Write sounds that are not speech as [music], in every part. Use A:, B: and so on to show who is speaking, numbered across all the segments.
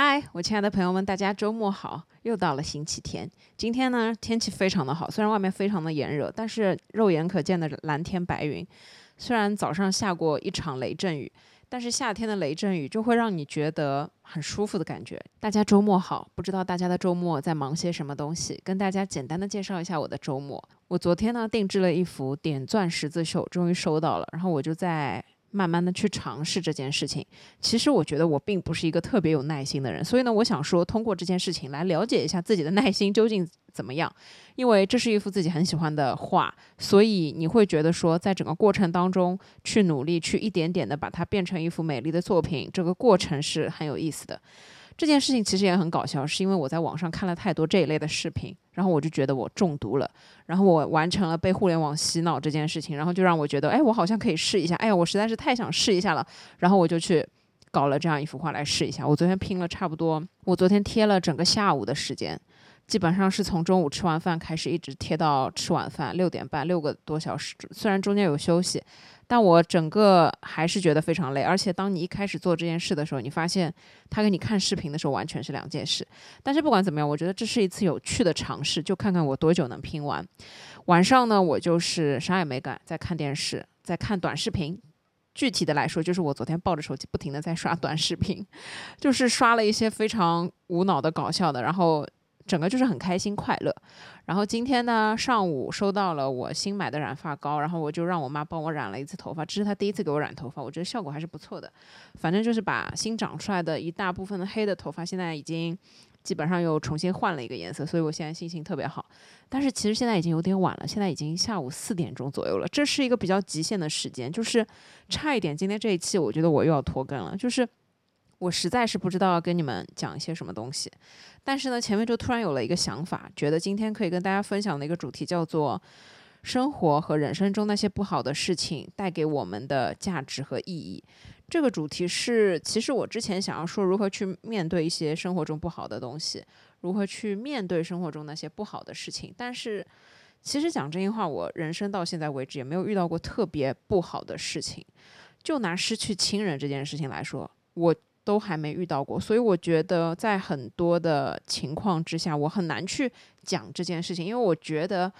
A: 嗨，我亲爱的朋友们，大家周末好！又到了星期天，今天呢天气非常的好，虽然外面非常的炎热，但是肉眼可见的蓝天白云。虽然早上下过一场雷阵雨，但是夏天的雷阵雨就会让你觉得很舒服的感觉。大家周末好，不知道大家的周末在忙些什么东西？跟大家简单的介绍一下我的周末。我昨天呢定制了一幅点钻十字绣，终于收到了，然后我就在。慢慢的去尝试这件事情，其实我觉得我并不是一个特别有耐心的人，所以呢，我想说通过这件事情来了解一下自己的耐心究竟怎么样，因为这是一幅自己很喜欢的画，所以你会觉得说，在整个过程当中去努力，去一点点的把它变成一幅美丽的作品，这个过程是很有意思的。这件事情其实也很搞笑，是因为我在网上看了太多这一类的视频，然后我就觉得我中毒了，然后我完成了被互联网洗脑这件事情，然后就让我觉得，哎，我好像可以试一下，哎呀，我实在是太想试一下了，然后我就去搞了这样一幅画来试一下。我昨天拼了差不多，我昨天贴了整个下午的时间。基本上是从中午吃完饭开始，一直贴到吃晚饭六点半，六个多小时。虽然中间有休息，但我整个还是觉得非常累。而且当你一开始做这件事的时候，你发现他给你看视频的时候完全是两件事。但是不管怎么样，我觉得这是一次有趣的尝试，就看看我多久能拼完。晚上呢，我就是啥也没干，在看电视，在看短视频。具体的来说，就是我昨天抱着手机不停的在刷短视频，[laughs] 就是刷了一些非常无脑的搞笑的，然后。整个就是很开心快乐，然后今天呢上午收到了我新买的染发膏，然后我就让我妈帮我染了一次头发，这是她第一次给我染头发，我觉得效果还是不错的。反正就是把新长出来的一大部分的黑的头发，现在已经基本上又重新换了一个颜色，所以我现在心情特别好。但是其实现在已经有点晚了，现在已经下午四点钟左右了，这是一个比较极限的时间，就是差一点今天这一期我觉得我又要拖更了，就是。我实在是不知道要跟你们讲一些什么东西，但是呢，前面就突然有了一个想法，觉得今天可以跟大家分享的一个主题叫做生活和人生中那些不好的事情带给我们的价值和意义。这个主题是，其实我之前想要说如何去面对一些生活中不好的东西，如何去面对生活中那些不好的事情。但是，其实讲真心话，我人生到现在为止也没有遇到过特别不好的事情。就拿失去亲人这件事情来说，我。都还没遇到过，所以我觉得在很多的情况之下，我很难去讲这件事情，因为我觉得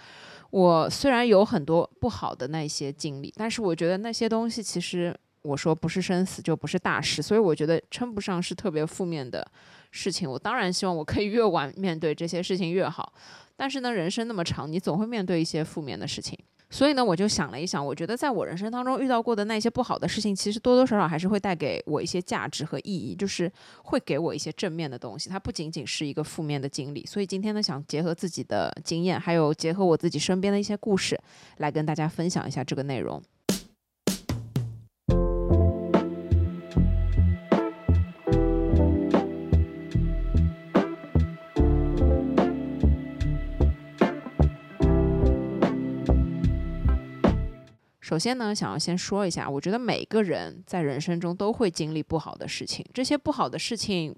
A: 我虽然有很多不好的那些经历，但是我觉得那些东西其实我说不是生死就不是大事，所以我觉得称不上是特别负面的事情。我当然希望我可以越晚面对这些事情越好，但是呢，人生那么长，你总会面对一些负面的事情。所以呢，我就想了一想，我觉得在我人生当中遇到过的那些不好的事情，其实多多少少还是会带给我一些价值和意义，就是会给我一些正面的东西。它不仅仅是一个负面的经历。所以今天呢，想结合自己的经验，还有结合我自己身边的一些故事，来跟大家分享一下这个内容。首先呢，想要先说一下，我觉得每个人在人生中都会经历不好的事情，这些不好的事情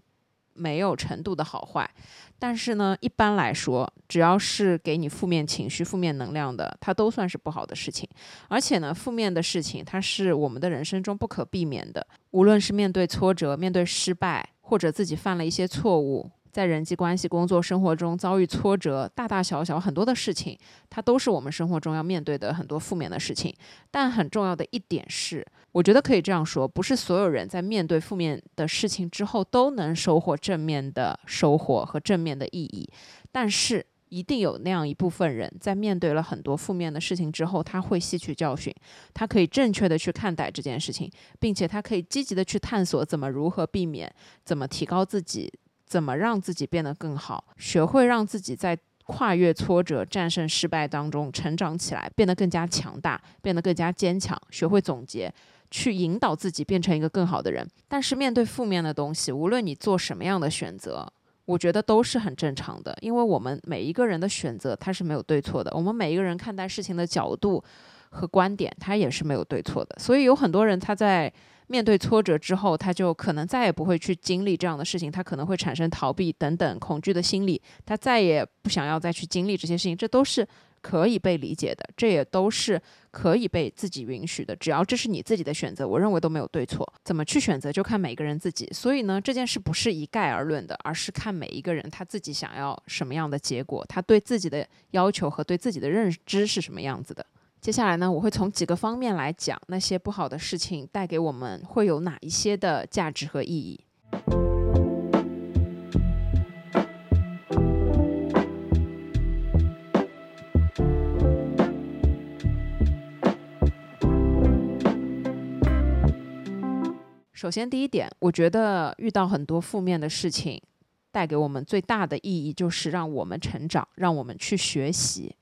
A: 没有程度的好坏，但是呢，一般来说，只要是给你负面情绪、负面能量的，它都算是不好的事情。而且呢，负面的事情它是我们的人生中不可避免的，无论是面对挫折、面对失败，或者自己犯了一些错误。在人际关系、工作、生活中遭遇挫折，大大小小很多的事情，它都是我们生活中要面对的很多负面的事情。但很重要的一点是，我觉得可以这样说：不是所有人在面对负面的事情之后都能收获正面的收获和正面的意义。但是，一定有那样一部分人在面对了很多负面的事情之后，他会吸取教训，他可以正确的去看待这件事情，并且他可以积极的去探索怎么如何避免，怎么提高自己。怎么让自己变得更好？学会让自己在跨越挫折、战胜失败当中成长起来，变得更加强大，变得更加坚强。学会总结，去引导自己变成一个更好的人。但是面对负面的东西，无论你做什么样的选择，我觉得都是很正常的。因为我们每一个人的选择，它是没有对错的。我们每一个人看待事情的角度和观点，它也是没有对错的。所以有很多人他在。面对挫折之后，他就可能再也不会去经历这样的事情，他可能会产生逃避等等恐惧的心理，他再也不想要再去经历这些事情，这都是可以被理解的，这也都是可以被自己允许的。只要这是你自己的选择，我认为都没有对错。怎么去选择，就看每个人自己。所以呢，这件事不是一概而论的，而是看每一个人他自己想要什么样的结果，他对自己的要求和对自己的认知是什么样子的。接下来呢，我会从几个方面来讲那些不好的事情带给我们会有哪一些的价值和意义。首先，第一点，我觉得遇到很多负面的事情，带给我们最大的意义就是让我们成长，让我们去学习，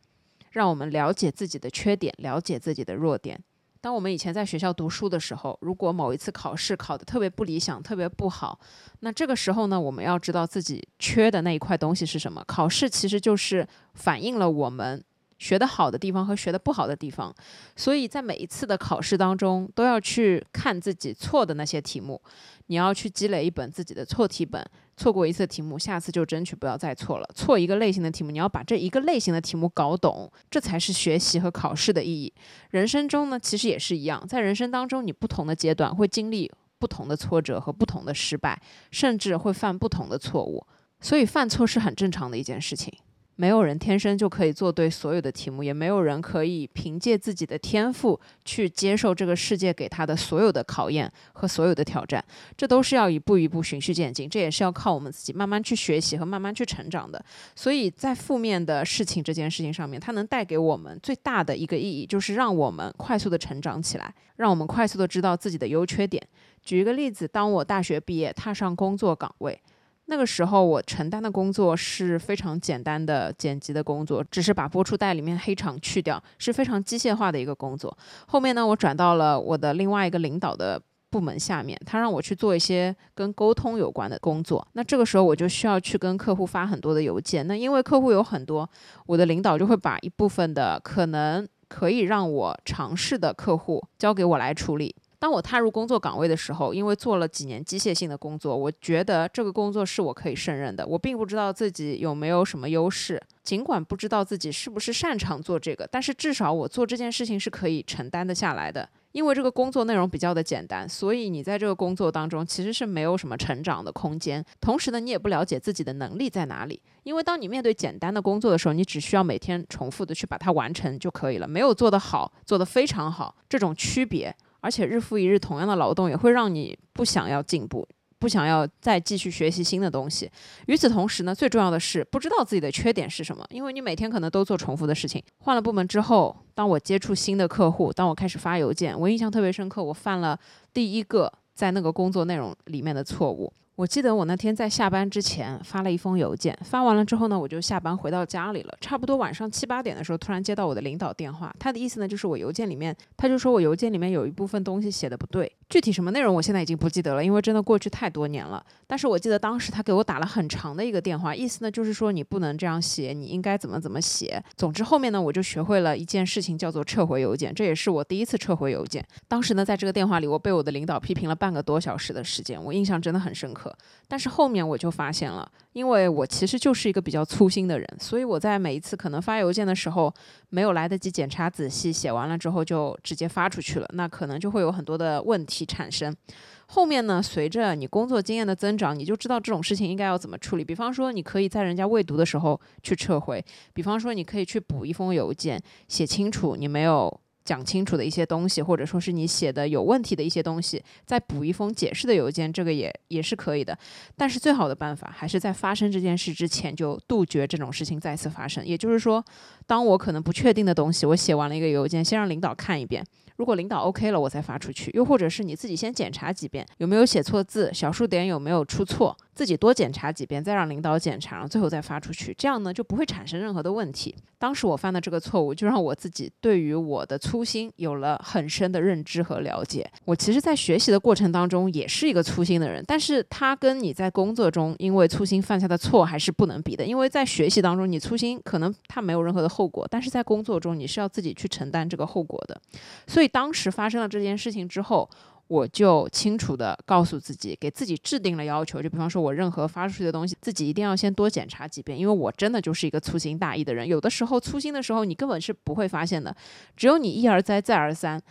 A: 让我们了解自己的缺点，了解自己的弱点。当我们以前在学校读书的时候，如果某一次考试考得特别不理想、特别不好，那这个时候呢，我们要知道自己缺的那一块东西是什么。考试其实就是反映了我们。学得好的地方和学得不好的地方，所以在每一次的考试当中，都要去看自己错的那些题目。你要去积累一本自己的错题本，错过一次题目，下次就争取不要再错了。错一个类型的题目，你要把这一个类型的题目搞懂，这才是学习和考试的意义。人生中呢，其实也是一样，在人生当中，你不同的阶段会经历不同的挫折和不同的失败，甚至会犯不同的错误，所以犯错是很正常的一件事情。没有人天生就可以做对所有的题目，也没有人可以凭借自己的天赋去接受这个世界给他的所有的考验和所有的挑战。这都是要一步一步循序渐进，这也是要靠我们自己慢慢去学习和慢慢去成长的。所以在负面的事情这件事情上面，它能带给我们最大的一个意义，就是让我们快速的成长起来，让我们快速的知道自己的优缺点。举一个例子，当我大学毕业，踏上工作岗位。那个时候我承担的工作是非常简单的剪辑的工作，只是把播出带里面黑场去掉，是非常机械化的一个工作。后面呢，我转到了我的另外一个领导的部门下面，他让我去做一些跟沟通有关的工作。那这个时候我就需要去跟客户发很多的邮件。那因为客户有很多，我的领导就会把一部分的可能可以让我尝试的客户交给我来处理。当我踏入工作岗位的时候，因为做了几年机械性的工作，我觉得这个工作是我可以胜任的。我并不知道自己有没有什么优势，尽管不知道自己是不是擅长做这个，但是至少我做这件事情是可以承担得下来的。因为这个工作内容比较的简单，所以你在这个工作当中其实是没有什么成长的空间。同时呢，你也不了解自己的能力在哪里。因为当你面对简单的工作的时候，你只需要每天重复的去把它完成就可以了，没有做得好，做得非常好这种区别。而且日复一日，同样的劳动也会让你不想要进步，不想要再继续学习新的东西。与此同时呢，最重要的是不知道自己的缺点是什么，因为你每天可能都做重复的事情。换了部门之后，当我接触新的客户，当我开始发邮件，我印象特别深刻，我犯了第一个在那个工作内容里面的错误。我记得我那天在下班之前发了一封邮件，发完了之后呢，我就下班回到家里了。差不多晚上七八点的时候，突然接到我的领导电话，他的意思呢就是我邮件里面，他就说我邮件里面有一部分东西写的不对，具体什么内容我现在已经不记得了，因为真的过去太多年了。但是我记得当时他给我打了很长的一个电话，意思呢就是说你不能这样写，你应该怎么怎么写。总之后面呢，我就学会了一件事情，叫做撤回邮件，这也是我第一次撤回邮件。当时呢，在这个电话里，我被我的领导批评了半个多小时的时间，我印象真的很深刻。但是后面我就发现了，因为我其实就是一个比较粗心的人，所以我在每一次可能发邮件的时候，没有来得及检查仔细，写完了之后就直接发出去了，那可能就会有很多的问题产生。后面呢，随着你工作经验的增长，你就知道这种事情应该要怎么处理。比方说，你可以在人家未读的时候去撤回；比方说，你可以去补一封邮件，写清楚你没有。讲清楚的一些东西，或者说是你写的有问题的一些东西，再补一封解释的邮件，这个也也是可以的。但是最好的办法还是在发生这件事之前就杜绝这种事情再次发生。也就是说，当我可能不确定的东西，我写完了一个邮件，先让领导看一遍。如果领导 OK 了，我再发出去；又或者是你自己先检查几遍，有没有写错字，小数点有没有出错，自己多检查几遍，再让领导检查，然后最后再发出去。这样呢，就不会产生任何的问题。当时我犯的这个错误，就让我自己对于我的粗心有了很深的认知和了解。我其实，在学习的过程当中，也是一个粗心的人，但是他跟你在工作中因为粗心犯下的错还是不能比的。因为在学习当中，你粗心可能他没有任何的后果，但是在工作中，你是要自己去承担这个后果的。所以。当时发生了这件事情之后，我就清楚的告诉自己，给自己制定了要求。就比方说，我任何发出去的东西，自己一定要先多检查几遍，因为我真的就是一个粗心大意的人。有的时候粗心的时候，你根本是不会发现的，只有你一而再再而三。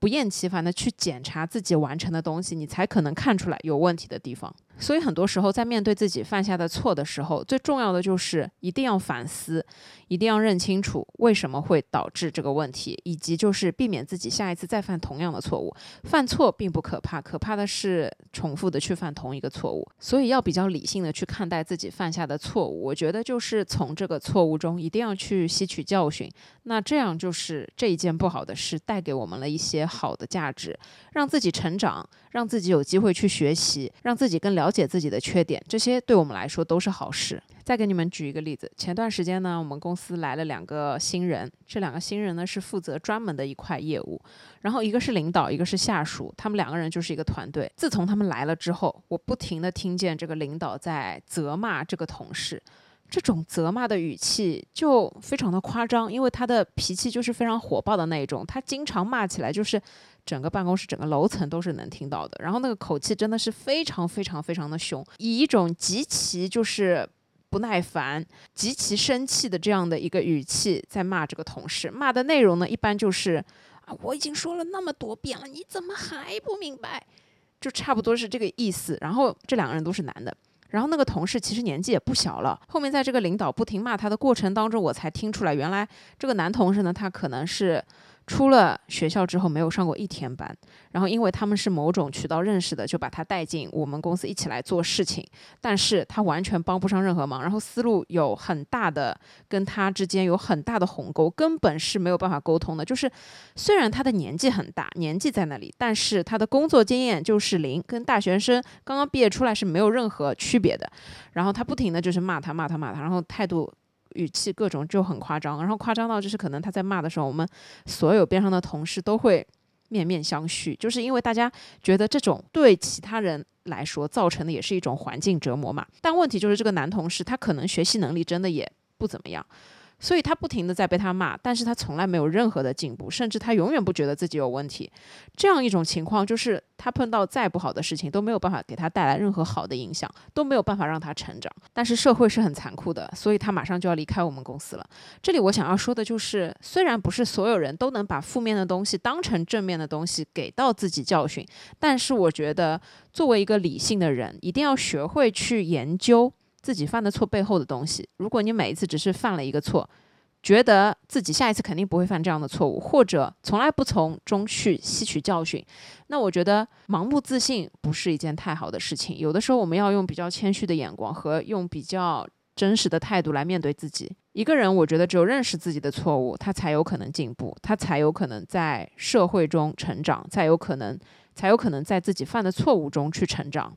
A: 不厌其烦的去检查自己完成的东西，你才可能看出来有问题的地方。所以很多时候，在面对自己犯下的错的时候，最重要的就是一定要反思，一定要认清楚为什么会导致这个问题，以及就是避免自己下一次再犯同样的错误。犯错并不可怕，可怕的是重复的去犯同一个错误。所以要比较理性的去看待自己犯下的错误。我觉得就是从这个错误中一定要去吸取教训。那这样就是这一件不好的事带给我们了一些好的价值，让自己成长，让自己有机会去学习，让自己更了。解自己的缺点，这些对我们来说都是好事。再给你们举一个例子，前段时间呢，我们公司来了两个新人，这两个新人呢是负责专门的一块业务，然后一个是领导，一个是下属，他们两个人就是一个团队。自从他们来了之后，我不停的听见这个领导在责骂这个同事。这种责骂的语气就非常的夸张，因为他的脾气就是非常火爆的那一种，他经常骂起来就是整个办公室、整个楼层都是能听到的。然后那个口气真的是非常非常非常的凶，以一种极其就是不耐烦、极其生气的这样的一个语气在骂这个同事。骂的内容呢，一般就是啊，我已经说了那么多遍了，你怎么还不明白？就差不多是这个意思。然后这两个人都是男的。然后那个同事其实年纪也不小了。后面在这个领导不停骂他的过程当中，我才听出来，原来这个男同事呢，他可能是。出了学校之后没有上过一天班，然后因为他们是某种渠道认识的，就把他带进我们公司一起来做事情。但是他完全帮不上任何忙，然后思路有很大的跟他之间有很大的鸿沟，根本是没有办法沟通的。就是虽然他的年纪很大，年纪在那里，但是他的工作经验就是零，跟大学生刚刚毕业出来是没有任何区别的。然后他不停的就是骂他骂他骂他，然后态度。语气各种就很夸张，然后夸张到就是可能他在骂的时候，我们所有边上的同事都会面面相觑，就是因为大家觉得这种对其他人来说造成的也是一种环境折磨嘛。但问题就是这个男同事他可能学习能力真的也不怎么样。所以他不停的在被他骂，但是他从来没有任何的进步，甚至他永远不觉得自己有问题。这样一种情况，就是他碰到再不好的事情都没有办法给他带来任何好的影响，都没有办法让他成长。但是社会是很残酷的，所以他马上就要离开我们公司了。这里我想要说的就是，虽然不是所有人都能把负面的东西当成正面的东西给到自己教训，但是我觉得作为一个理性的人，一定要学会去研究。自己犯的错背后的东西，如果你每一次只是犯了一个错，觉得自己下一次肯定不会犯这样的错误，或者从来不从中去吸取教训，那我觉得盲目自信不是一件太好的事情。有的时候我们要用比较谦虚的眼光和用比较真实的态度来面对自己。一个人，我觉得只有认识自己的错误，他才有可能进步，他才有可能在社会中成长，才有可能才有可能在自己犯的错误中去成长。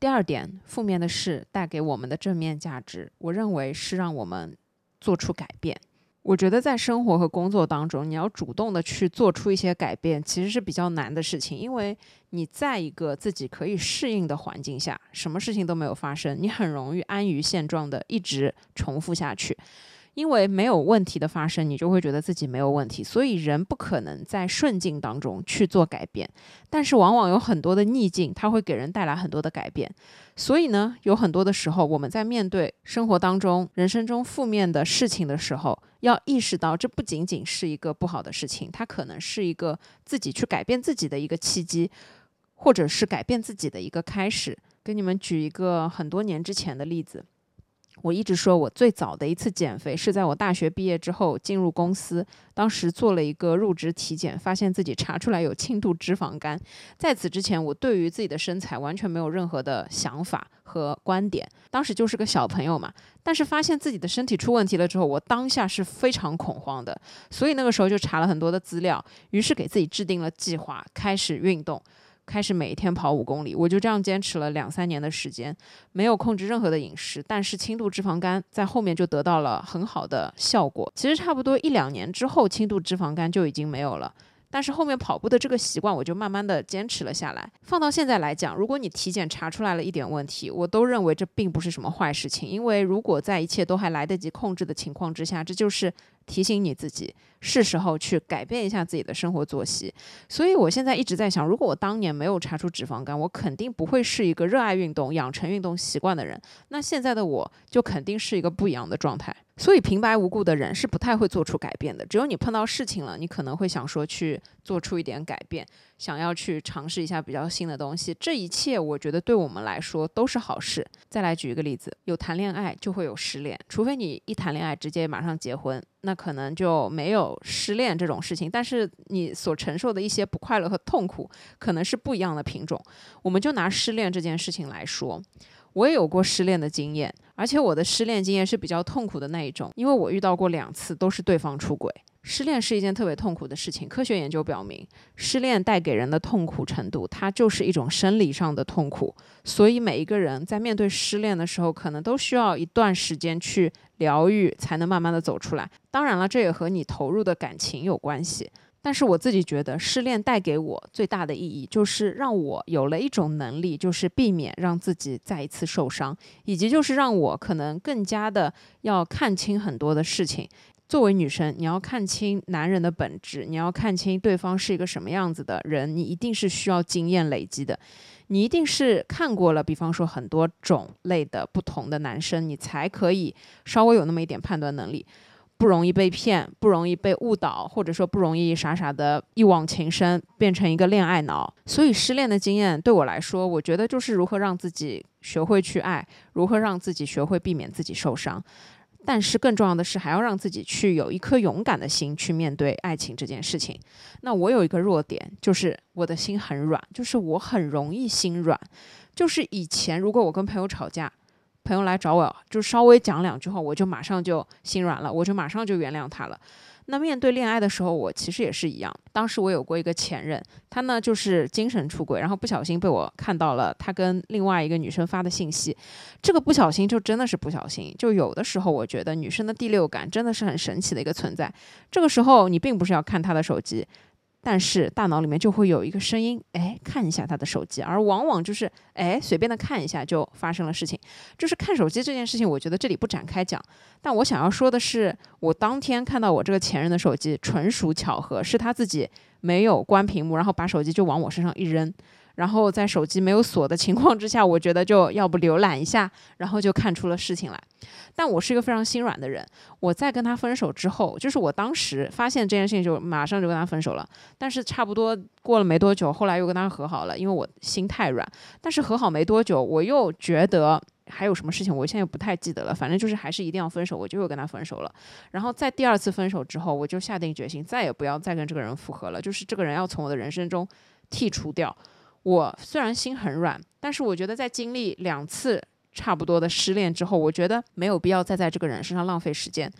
A: 第二点，负面的事带给我们的正面价值，我认为是让我们做出改变。我觉得在生活和工作当中，你要主动的去做出一些改变，其实是比较难的事情，因为你在一个自己可以适应的环境下，什么事情都没有发生，你很容易安于现状的一直重复下去。因为没有问题的发生，你就会觉得自己没有问题，所以人不可能在顺境当中去做改变。但是往往有很多的逆境，它会给人带来很多的改变。所以呢，有很多的时候，我们在面对生活当中、人生中负面的事情的时候，要意识到这不仅仅是一个不好的事情，它可能是一个自己去改变自己的一个契机，或者是改变自己的一个开始。给你们举一个很多年之前的例子。我一直说，我最早的一次减肥是在我大学毕业之后进入公司，当时做了一个入职体检，发现自己查出来有轻度脂肪肝。在此之前，我对于自己的身材完全没有任何的想法和观点，当时就是个小朋友嘛。但是发现自己的身体出问题了之后，我当下是非常恐慌的，所以那个时候就查了很多的资料，于是给自己制定了计划，开始运动。开始每天跑五公里，我就这样坚持了两三年的时间，没有控制任何的饮食，但是轻度脂肪肝在后面就得到了很好的效果。其实差不多一两年之后，轻度脂肪肝就已经没有了。但是后面跑步的这个习惯，我就慢慢的坚持了下来。放到现在来讲，如果你体检查出来了一点问题，我都认为这并不是什么坏事情，因为如果在一切都还来得及控制的情况之下，这就是提醒你自己是时候去改变一下自己的生活作息。所以我现在一直在想，如果我当年没有查出脂肪肝，我肯定不会是一个热爱运动、养成运动习惯的人。那现在的我就肯定是一个不一样的状态。所以平白无故的人是不太会做出改变的。只有你碰到事情了，你可能会想说去做出一点改变，想要去尝试一下比较新的东西。这一切我觉得对我们来说都是好事。再来举一个例子，有谈恋爱就会有失恋，除非你一谈恋爱直接马上结婚，那可能就没有失恋这种事情。但是你所承受的一些不快乐和痛苦可能是不一样的品种。我们就拿失恋这件事情来说。我也有过失恋的经验，而且我的失恋经验是比较痛苦的那一种，因为我遇到过两次都是对方出轨。失恋是一件特别痛苦的事情，科学研究表明，失恋带给人的痛苦程度，它就是一种生理上的痛苦。所以每一个人在面对失恋的时候，可能都需要一段时间去疗愈，才能慢慢的走出来。当然了，这也和你投入的感情有关系。但是我自己觉得，失恋带给我最大的意义，就是让我有了一种能力，就是避免让自己再一次受伤，以及就是让我可能更加的要看清很多的事情。作为女生，你要看清男人的本质，你要看清对方是一个什么样子的人，你一定是需要经验累积的，你一定是看过了，比方说很多种类的不同的男生，你才可以稍微有那么一点判断能力。不容易被骗，不容易被误导，或者说不容易傻傻的一往情深，变成一个恋爱脑。所以失恋的经验对我来说，我觉得就是如何让自己学会去爱，如何让自己学会避免自己受伤。但是更重要的是，还要让自己去有一颗勇敢的心去面对爱情这件事情。那我有一个弱点，就是我的心很软，就是我很容易心软。就是以前如果我跟朋友吵架。朋友来找我，就稍微讲两句话，我就马上就心软了，我就马上就原谅他了。那面对恋爱的时候，我其实也是一样。当时我有过一个前任，他呢就是精神出轨，然后不小心被我看到了他跟另外一个女生发的信息。这个不小心就真的是不小心。就有的时候，我觉得女生的第六感真的是很神奇的一个存在。这个时候，你并不是要看他的手机。但是大脑里面就会有一个声音，哎，看一下他的手机，而往往就是哎，随便的看一下就发生了事情。就是看手机这件事情，我觉得这里不展开讲。但我想要说的是，我当天看到我这个前任的手机，纯属巧合，是他自己没有关屏幕，然后把手机就往我身上一扔。然后在手机没有锁的情况之下，我觉得就要不浏览一下，然后就看出了事情来。但我是一个非常心软的人，我在跟他分手之后，就是我当时发现这件事情，就马上就跟他分手了。但是差不多过了没多久，后来又跟他和好了，因为我心太软。但是和好没多久，我又觉得还有什么事情，我现在不太记得了。反正就是还是一定要分手，我就又跟他分手了。然后在第二次分手之后，我就下定决心，再也不要再跟这个人复合了，就是这个人要从我的人生中剔除掉。我虽然心很软，但是我觉得在经历两次差不多的失恋之后，我觉得没有必要再在这个人身上浪费时间，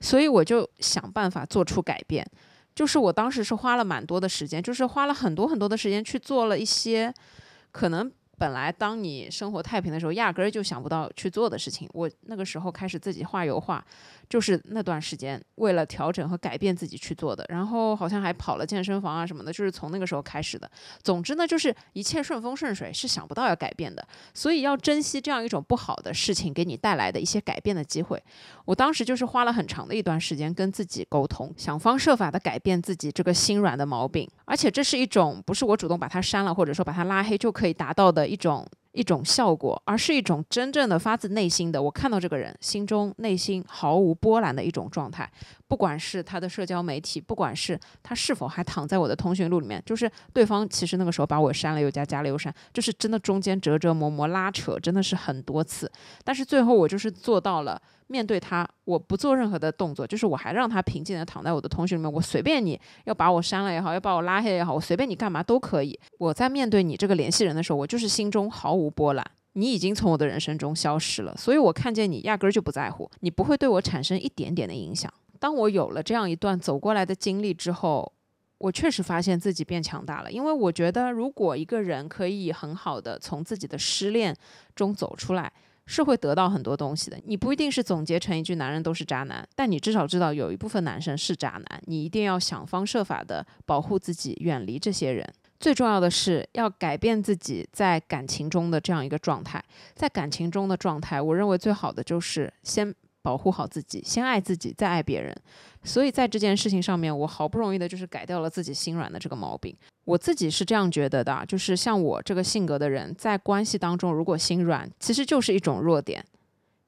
A: 所以我就想办法做出改变。就是我当时是花了蛮多的时间，就是花了很多很多的时间去做了一些可能。本来当你生活太平的时候，压根儿就想不到去做的事情。我那个时候开始自己画油画，就是那段时间为了调整和改变自己去做的。然后好像还跑了健身房啊什么的，就是从那个时候开始的。总之呢，就是一切顺风顺水，是想不到要改变的。所以要珍惜这样一种不好的事情给你带来的一些改变的机会。我当时就是花了很长的一段时间跟自己沟通，想方设法的改变自己这个心软的毛病。而且这是一种不是我主动把它删了，或者说把它拉黑就可以达到的。一种一种效果，而是一种真正的发自内心的，我看到这个人心中内心毫无波澜的一种状态。不管是他的社交媒体，不管是他是否还躺在我的通讯录里面，就是对方其实那个时候把我删了又加，加了又删，就是真的中间折折磨磨拉扯，真的是很多次。但是最后我就是做到了。面对他，我不做任何的动作，就是我还让他平静的躺在我的通讯里面。我随便你要把我删了也好，要把我拉黑也好，我随便你干嘛都可以。我在面对你这个联系人的时候，我就是心中毫无无波澜。你已经从我的人生中消失了，所以我看见你压根儿就不在乎，你不会对我产生一点点的影响。当我有了这样一段走过来的经历之后，我确实发现自己变强大了。因为我觉得，如果一个人可以很好的从自己的失恋中走出来，是会得到很多东西的。你不一定是总结成一句“男人都是渣男”，但你至少知道有一部分男生是渣男。你一定要想方设法的保护自己，远离这些人。最重要的是要改变自己在感情中的这样一个状态。在感情中的状态，我认为最好的就是先保护好自己，先爱自己，再爱别人。所以在这件事情上面，我好不容易的就是改掉了自己心软的这个毛病。我自己是这样觉得的，就是像我这个性格的人，在关系当中如果心软，其实就是一种弱点。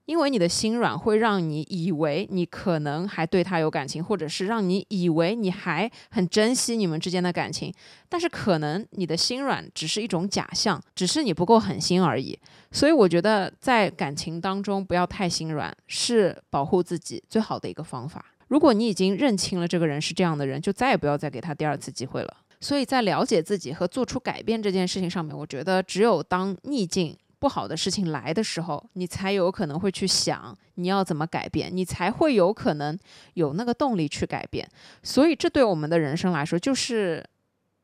A: 因为你的心软会让你以为你可能还对他有感情，或者是让你以为你还很珍惜你们之间的感情，但是可能你的心软只是一种假象，只是你不够狠心而已。所以我觉得在感情当中不要太心软，是保护自己最好的一个方法。如果你已经认清了这个人是这样的人，就再也不要再给他第二次机会了。所以在了解自己和做出改变这件事情上面，我觉得只有当逆境。不好的事情来的时候，你才有可能会去想你要怎么改变，你才会有可能有那个动力去改变。所以，这对我们的人生来说，就是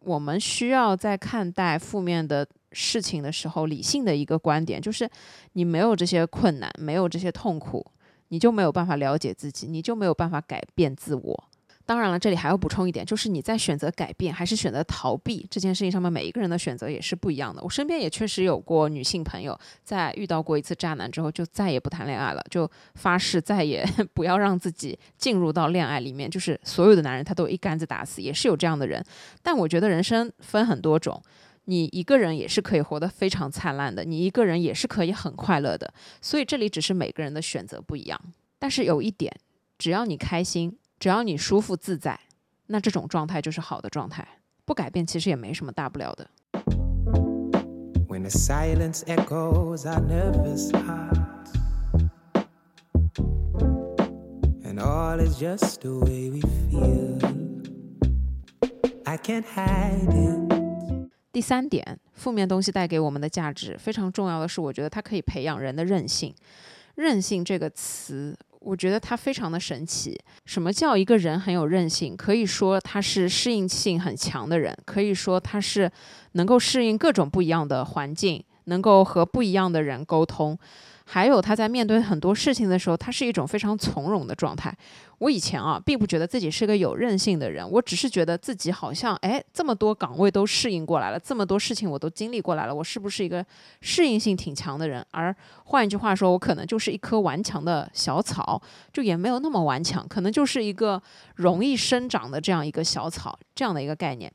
A: 我们需要在看待负面的事情的时候，理性的一个观点，就是你没有这些困难，没有这些痛苦，你就没有办法了解自己，你就没有办法改变自我。当然了，这里还要补充一点，就是你在选择改变还是选择逃避这件事情上面，每一个人的选择也是不一样的。我身边也确实有过女性朋友，在遇到过一次渣男之后，就再也不谈恋爱了，就发誓再也 [laughs] 不要让自己进入到恋爱里面。就是所有的男人他都一竿子打死，也是有这样的人。但我觉得人生分很多种，你一个人也是可以活得非常灿烂的，你一个人也是可以很快乐的。所以这里只是每个人的选择不一样。但是有一点，只要你开心。只要你舒服自在，那这种状态就是好的状态。不改变其实也没什么大不了的。第三点，负面东西带给我们的价值非常重要的是，我觉得它可以培养人的韧性。韧性这个词。我觉得他非常的神奇。什么叫一个人很有韧性？可以说他是适应性很强的人，可以说他是能够适应各种不一样的环境，能够和不一样的人沟通。还有他在面对很多事情的时候，他是一种非常从容的状态。我以前啊，并不觉得自己是个有韧性的人，我只是觉得自己好像，哎，这么多岗位都适应过来了，这么多事情我都经历过来了，我是不是一个适应性挺强的人？而换一句话说，我可能就是一棵顽强的小草，就也没有那么顽强，可能就是一个容易生长的这样一个小草，这样的一个概念。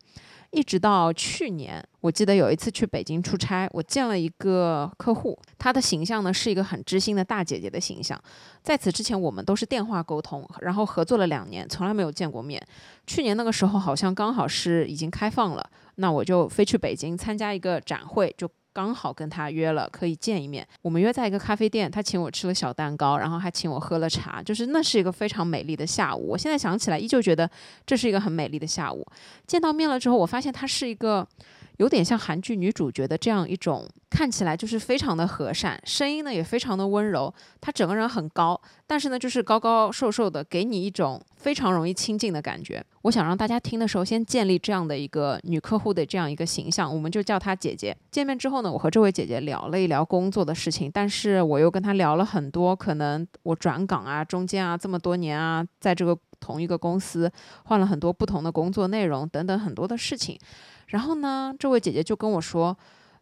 A: 一直到去年，我记得有一次去北京出差，我见了一个客户，他的形象呢是一个很知心的大姐姐的形象。在此之前，我们都是电话沟通，然后合作了两年，从来没有见过面。去年那个时候，好像刚好是已经开放了，那我就飞去北京参加一个展会，就。刚好跟他约了可以见一面，我们约在一个咖啡店，他请我吃了小蛋糕，然后还请我喝了茶，就是那是一个非常美丽的下午。我现在想起来，依旧觉得这是一个很美丽的下午。见到面了之后，我发现他是一个。有点像韩剧女主角的这样一种，看起来就是非常的和善，声音呢也非常的温柔。她整个人很高，但是呢就是高高瘦瘦的，给你一种非常容易亲近的感觉。我想让大家听的时候先建立这样的一个女客户的这样一个形象，我们就叫她姐姐。见面之后呢，我和这位姐姐聊了一聊工作的事情，但是我又跟她聊了很多，可能我转岗啊，中间啊这么多年啊，在这个同一个公司换了很多不同的工作内容等等很多的事情。然后呢，这位姐姐就跟我说，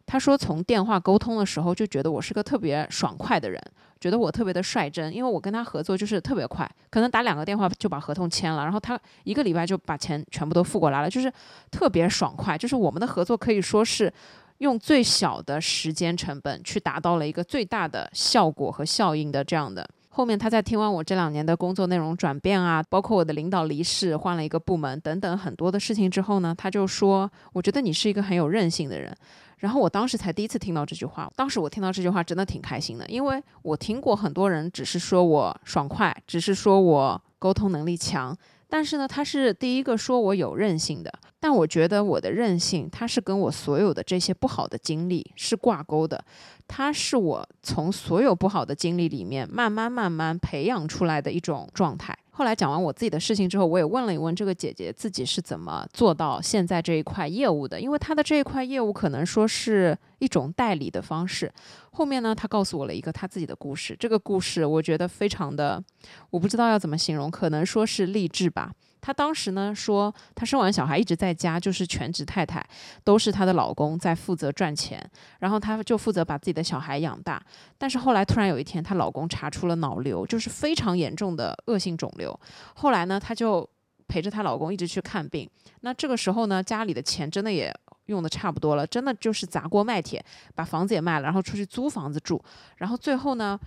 A: 她说从电话沟通的时候就觉得我是个特别爽快的人，觉得我特别的率真，因为我跟她合作就是特别快，可能打两个电话就把合同签了，然后她一个礼拜就把钱全部都付过来了，就是特别爽快，就是我们的合作可以说是用最小的时间成本去达到了一个最大的效果和效应的这样的。后面他在听完我这两年的工作内容转变啊，包括我的领导离世、换了一个部门等等很多的事情之后呢，他就说：“我觉得你是一个很有韧性的人。”然后我当时才第一次听到这句话，当时我听到这句话真的挺开心的，因为我听过很多人只是说我爽快，只是说我沟通能力强。但是呢，他是第一个说我有韧性的，但我觉得我的韧性，它是跟我所有的这些不好的经历是挂钩的，它是我从所有不好的经历里面慢慢慢慢培养出来的一种状态。后来讲完我自己的事情之后，我也问了一问这个姐姐自己是怎么做到现在这一块业务的，因为她的这一块业务可能说是一种代理的方式。后面呢，她告诉我了一个她自己的故事，这个故事我觉得非常的，我不知道要怎么形容，可能说是励志吧。她当时呢说，她生完小孩一直在家，就是全职太太，都是她的老公在负责赚钱，然后她就负责把自己的小孩养大。但是后来突然有一天，她老公查出了脑瘤，就是非常严重的恶性肿瘤。后来呢，她就陪着她老公一直去看病。那这个时候呢，家里的钱真的也用的差不多了，真的就是砸锅卖铁，把房子也卖了，然后出去租房子住。然后最后呢。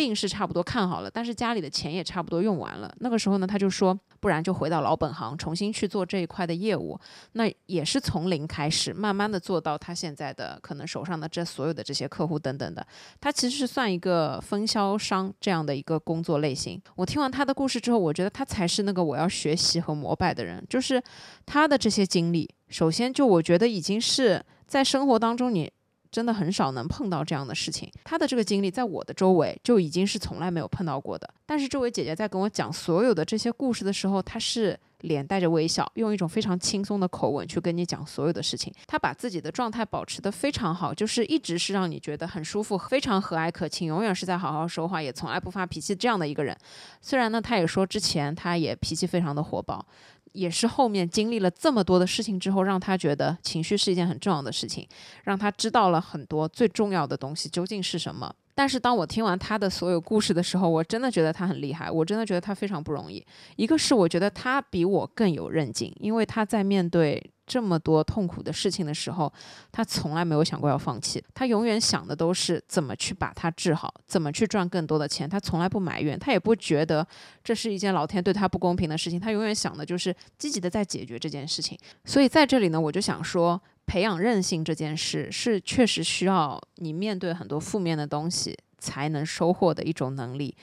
A: 病是差不多看好了，但是家里的钱也差不多用完了。那个时候呢，他就说，不然就回到老本行，重新去做这一块的业务。那也是从零开始，慢慢的做到他现在的可能手上的这所有的这些客户等等的。他其实是算一个分销商这样的一个工作类型。我听完他的故事之后，我觉得他才是那个我要学习和膜拜的人。就是他的这些经历，首先就我觉得已经是在生活当中你。真的很少能碰到这样的事情。她的这个经历在我的周围就已经是从来没有碰到过的。但是这位姐姐在跟我讲所有的这些故事的时候，她是脸带着微笑，用一种非常轻松的口吻去跟你讲所有的事情。她把自己的状态保持得非常好，就是一直是让你觉得很舒服、非常和蔼可亲，永远是在好好说话，也从来不发脾气这样的一个人。虽然呢，她也说之前她也脾气非常的火爆。也是后面经历了这么多的事情之后，让他觉得情绪是一件很重要的事情，让他知道了很多最重要的东西究竟是什么。但是当我听完他的所有故事的时候，我真的觉得他很厉害，我真的觉得他非常不容易。一个是我觉得他比我更有韧劲，因为他在面对。这么多痛苦的事情的时候，他从来没有想过要放弃。他永远想的都是怎么去把它治好，怎么去赚更多的钱。他从来不埋怨，他也不觉得这是一件老天对他不公平的事情。他永远想的就是积极的在解决这件事情。所以在这里呢，我就想说，培养韧性这件事是确实需要你面对很多负面的东西才能收获的一种能力。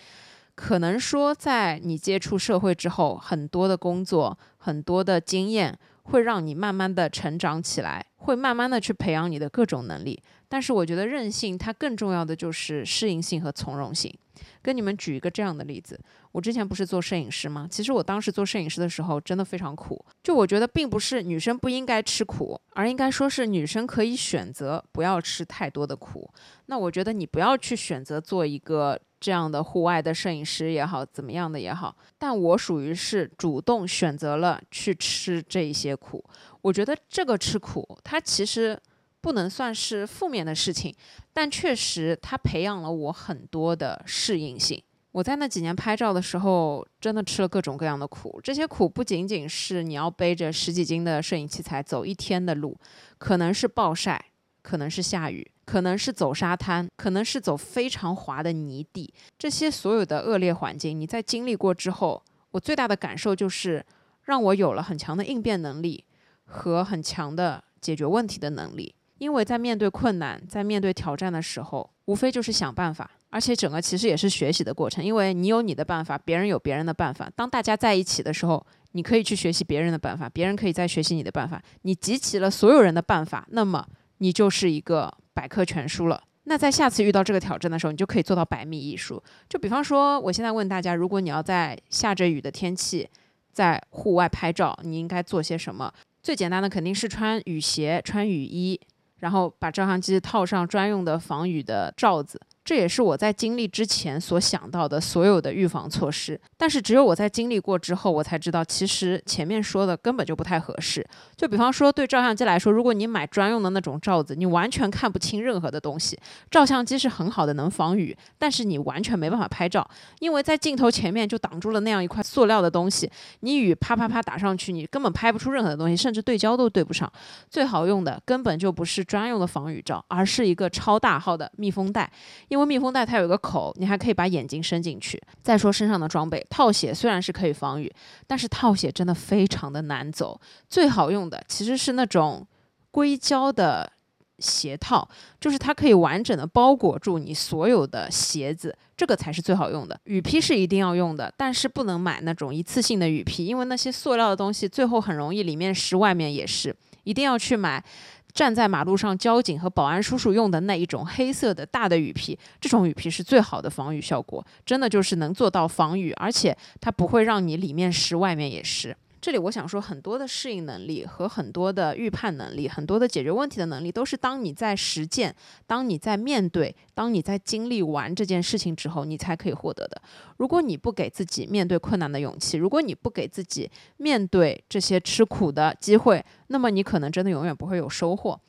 A: 可能说，在你接触社会之后，很多的工作，很多的经验。会让你慢慢的成长起来，会慢慢的去培养你的各种能力。但是我觉得韧性它更重要的就是适应性和从容性。跟你们举一个这样的例子，我之前不是做摄影师吗？其实我当时做摄影师的时候真的非常苦。就我觉得并不是女生不应该吃苦，而应该说是女生可以选择不要吃太多的苦。那我觉得你不要去选择做一个。这样的户外的摄影师也好，怎么样的也好，但我属于是主动选择了去吃这一些苦。我觉得这个吃苦，它其实不能算是负面的事情，但确实它培养了我很多的适应性。我在那几年拍照的时候，真的吃了各种各样的苦。这些苦不仅仅是你要背着十几斤的摄影器材走一天的路，可能是暴晒，可能是下雨。可能是走沙滩，可能是走非常滑的泥地，这些所有的恶劣环境，你在经历过之后，我最大的感受就是让我有了很强的应变能力和很强的解决问题的能力。因为在面对困难、在面对挑战的时候，无非就是想办法，而且整个其实也是学习的过程。因为你有你的办法，别人有别人的办法。当大家在一起的时候，你可以去学习别人的办法，别人可以再学习你的办法。你集齐了所有人的办法，那么你就是一个。百科全书了，那在下次遇到这个挑战的时候，你就可以做到百密一疏。就比方说，我现在问大家，如果你要在下着雨的天气，在户外拍照，你应该做些什么？最简单的肯定是穿雨鞋、穿雨衣，然后把照相机套上专用的防雨的罩子。这也是我在经历之前所想到的所有的预防措施，但是只有我在经历过之后，我才知道其实前面说的根本就不太合适。就比方说，对照相机来说，如果你买专用的那种罩子，你完全看不清任何的东西。照相机是很好的，能防雨，但是你完全没办法拍照，因为在镜头前面就挡住了那样一块塑料的东西，你雨啪啪啪打上去，你根本拍不出任何的东西，甚至对焦都对不上。最好用的根本就不是专用的防雨罩，而是一个超大号的密封袋，因因为密封袋它有一个口，你还可以把眼睛伸进去。再说身上的装备，套鞋虽然是可以防雨，但是套鞋真的非常的难走。最好用的其实是那种硅胶的鞋套，就是它可以完整的包裹住你所有的鞋子，这个才是最好用的。雨披是一定要用的，但是不能买那种一次性的雨披，因为那些塑料的东西最后很容易里面湿，外面也是。一定要去买。站在马路上，交警和保安叔叔用的那一种黑色的大的雨披，这种雨披是最好的防雨效果，真的就是能做到防雨，而且它不会让你里面湿，外面也湿。这里我想说，很多的适应能力和很多的预判能力，很多的解决问题的能力，都是当你在实践、当你在面对、当你在经历完这件事情之后，你才可以获得的。如果你不给自己面对困难的勇气，如果你不给自己面对这些吃苦的机会，那么你可能真的永远不会有收获。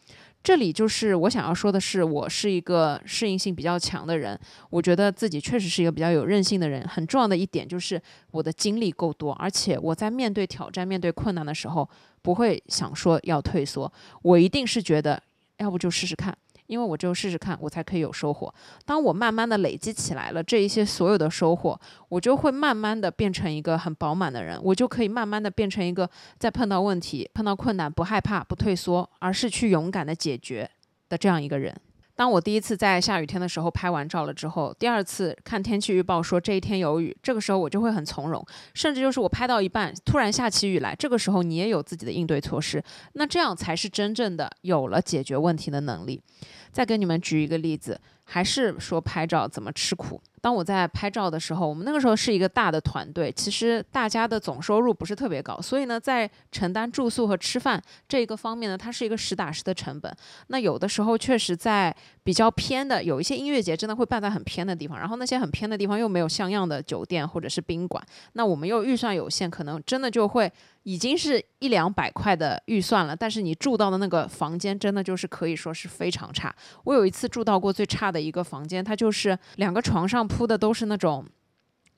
A: 这里就是我想要说的是，我是一个适应性比较强的人，我觉得自己确实是一个比较有韧性的人。很重要的一点就是我的经历够多，而且我在面对挑战、面对困难的时候，不会想说要退缩，我一定是觉得要不就试试看。因为我只有试试看，我才可以有收获。当我慢慢的累积起来了这一些所有的收获，我就会慢慢的变成一个很饱满的人，我就可以慢慢的变成一个在碰到问题、碰到困难不害怕、不退缩，而是去勇敢的解决的这样一个人。当我第一次在下雨天的时候拍完照了之后，第二次看天气预报说这一天有雨，这个时候我就会很从容，甚至就是我拍到一半突然下起雨来，这个时候你也有自己的应对措施，那这样才是真正的有了解决问题的能力。再给你们举一个例子，还是说拍照怎么吃苦。当我在拍照的时候，我们那个时候是一个大的团队，其实大家的总收入不是特别高，所以呢，在承担住宿和吃饭这一个方面呢，它是一个实打实的成本。那有的时候确实在比较偏的，有一些音乐节真的会办在很偏的地方，然后那些很偏的地方又没有像样的酒店或者是宾馆，那我们又预算有限，可能真的就会已经是一两百块的预算了，但是你住到的那个房间真的就是可以说是非常差。我有一次住到过最差的一个房间，它就是两个床上。铺的都是那种，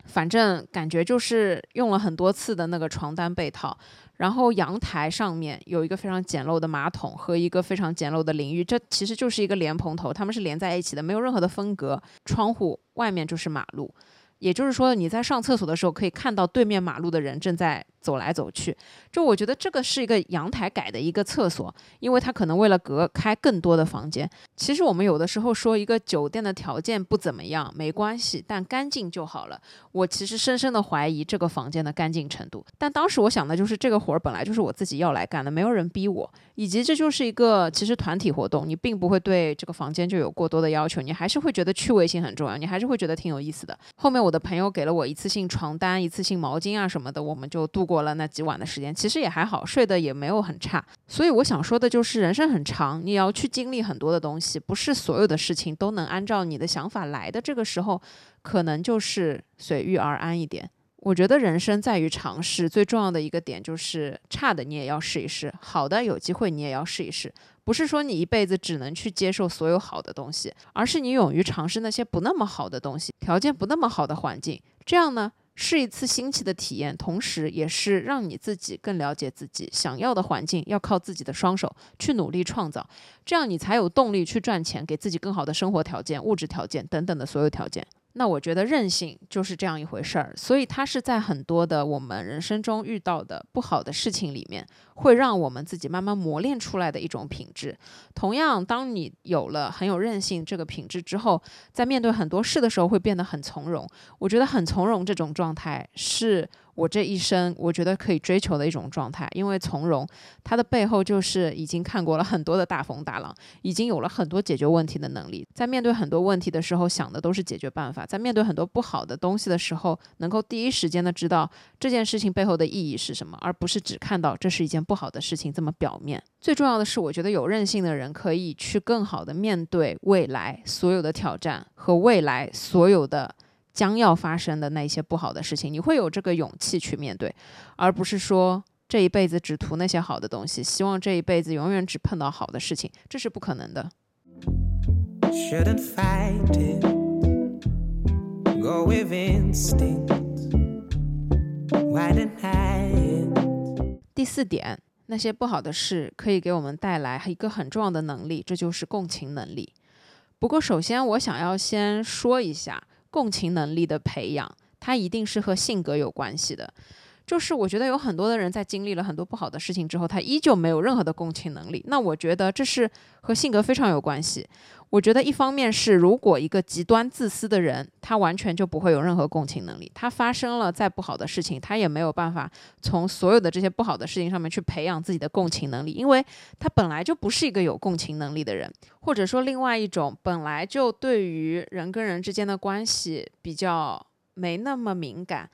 A: 反正感觉就是用了很多次的那个床单被套，然后阳台上面有一个非常简陋的马桶和一个非常简陋的淋浴，这其实就是一个莲蓬头，它们是连在一起的，没有任何的分隔，窗户外面就是马路，也就是说你在上厕所的时候可以看到对面马路的人正在。走来走去，就我觉得这个是一个阳台改的一个厕所，因为它可能为了隔开更多的房间。其实我们有的时候说一个酒店的条件不怎么样没关系，但干净就好了。我其实深深的怀疑这个房间的干净程度。但当时我想的就是这个活儿本来就是我自己要来干的，没有人逼我，以及这就是一个其实团体活动，你并不会对这个房间就有过多的要求，你还是会觉得趣味性很重要，你还是会觉得挺有意思的。后面我的朋友给了我一次性床单、一次性毛巾啊什么的，我们就度。过了那几晚的时间，其实也还好，睡得也没有很差。所以我想说的就是，人生很长，你要去经历很多的东西，不是所有的事情都能按照你的想法来的。这个时候，可能就是随遇而安一点。我觉得人生在于尝试，最重要的一个点就是差的你也要试一试，好的有机会你也要试一试。不是说你一辈子只能去接受所有好的东西，而是你勇于尝试那些不那么好的东西，条件不那么好的环境。这样呢？是一次新奇的体验，同时也是让你自己更了解自己想要的环境，要靠自己的双手去努力创造，这样你才有动力去赚钱，给自己更好的生活条件、物质条件等等的所有条件。那我觉得韧性就是这样一回事儿，所以它是在很多的我们人生中遇到的不好的事情里面，会让我们自己慢慢磨练出来的一种品质。同样，当你有了很有韧性这个品质之后，在面对很多事的时候，会变得很从容。我觉得很从容这种状态是。我这一生，我觉得可以追求的一种状态，因为从容，它的背后就是已经看过了很多的大风大浪，已经有了很多解决问题的能力。在面对很多问题的时候，想的都是解决办法；在面对很多不好的东西的时候，能够第一时间的知道这件事情背后的意义是什么，而不是只看到这是一件不好的事情这么表面。最重要的是，我觉得有韧性的人可以去更好的面对未来所有的挑战和未来所有的。将要发生的那些不好的事情，你会有这个勇气去面对，而不是说这一辈子只图那些好的东西，希望这一辈子永远只碰到好的事情，这是不可能的。第四点，那些不好的事可以给我们带来一个很重要的能力，这就是共情能力。不过，首先我想要先说一下。共情能力的培养，它一定是和性格有关系的。就是我觉得有很多的人在经历了很多不好的事情之后，他依旧没有任何的共情能力。那我觉得这是和性格非常有关系。我觉得一方面是，如果一个极端自私的人，他完全就不会有任何共情能力。他发生了再不好的事情，他也没有办法从所有的这些不好的事情上面去培养自己的共情能力，因为他本来就不是一个有共情能力的人。或者说，另外一种本来就对于人跟人之间的关系比较没那么敏感。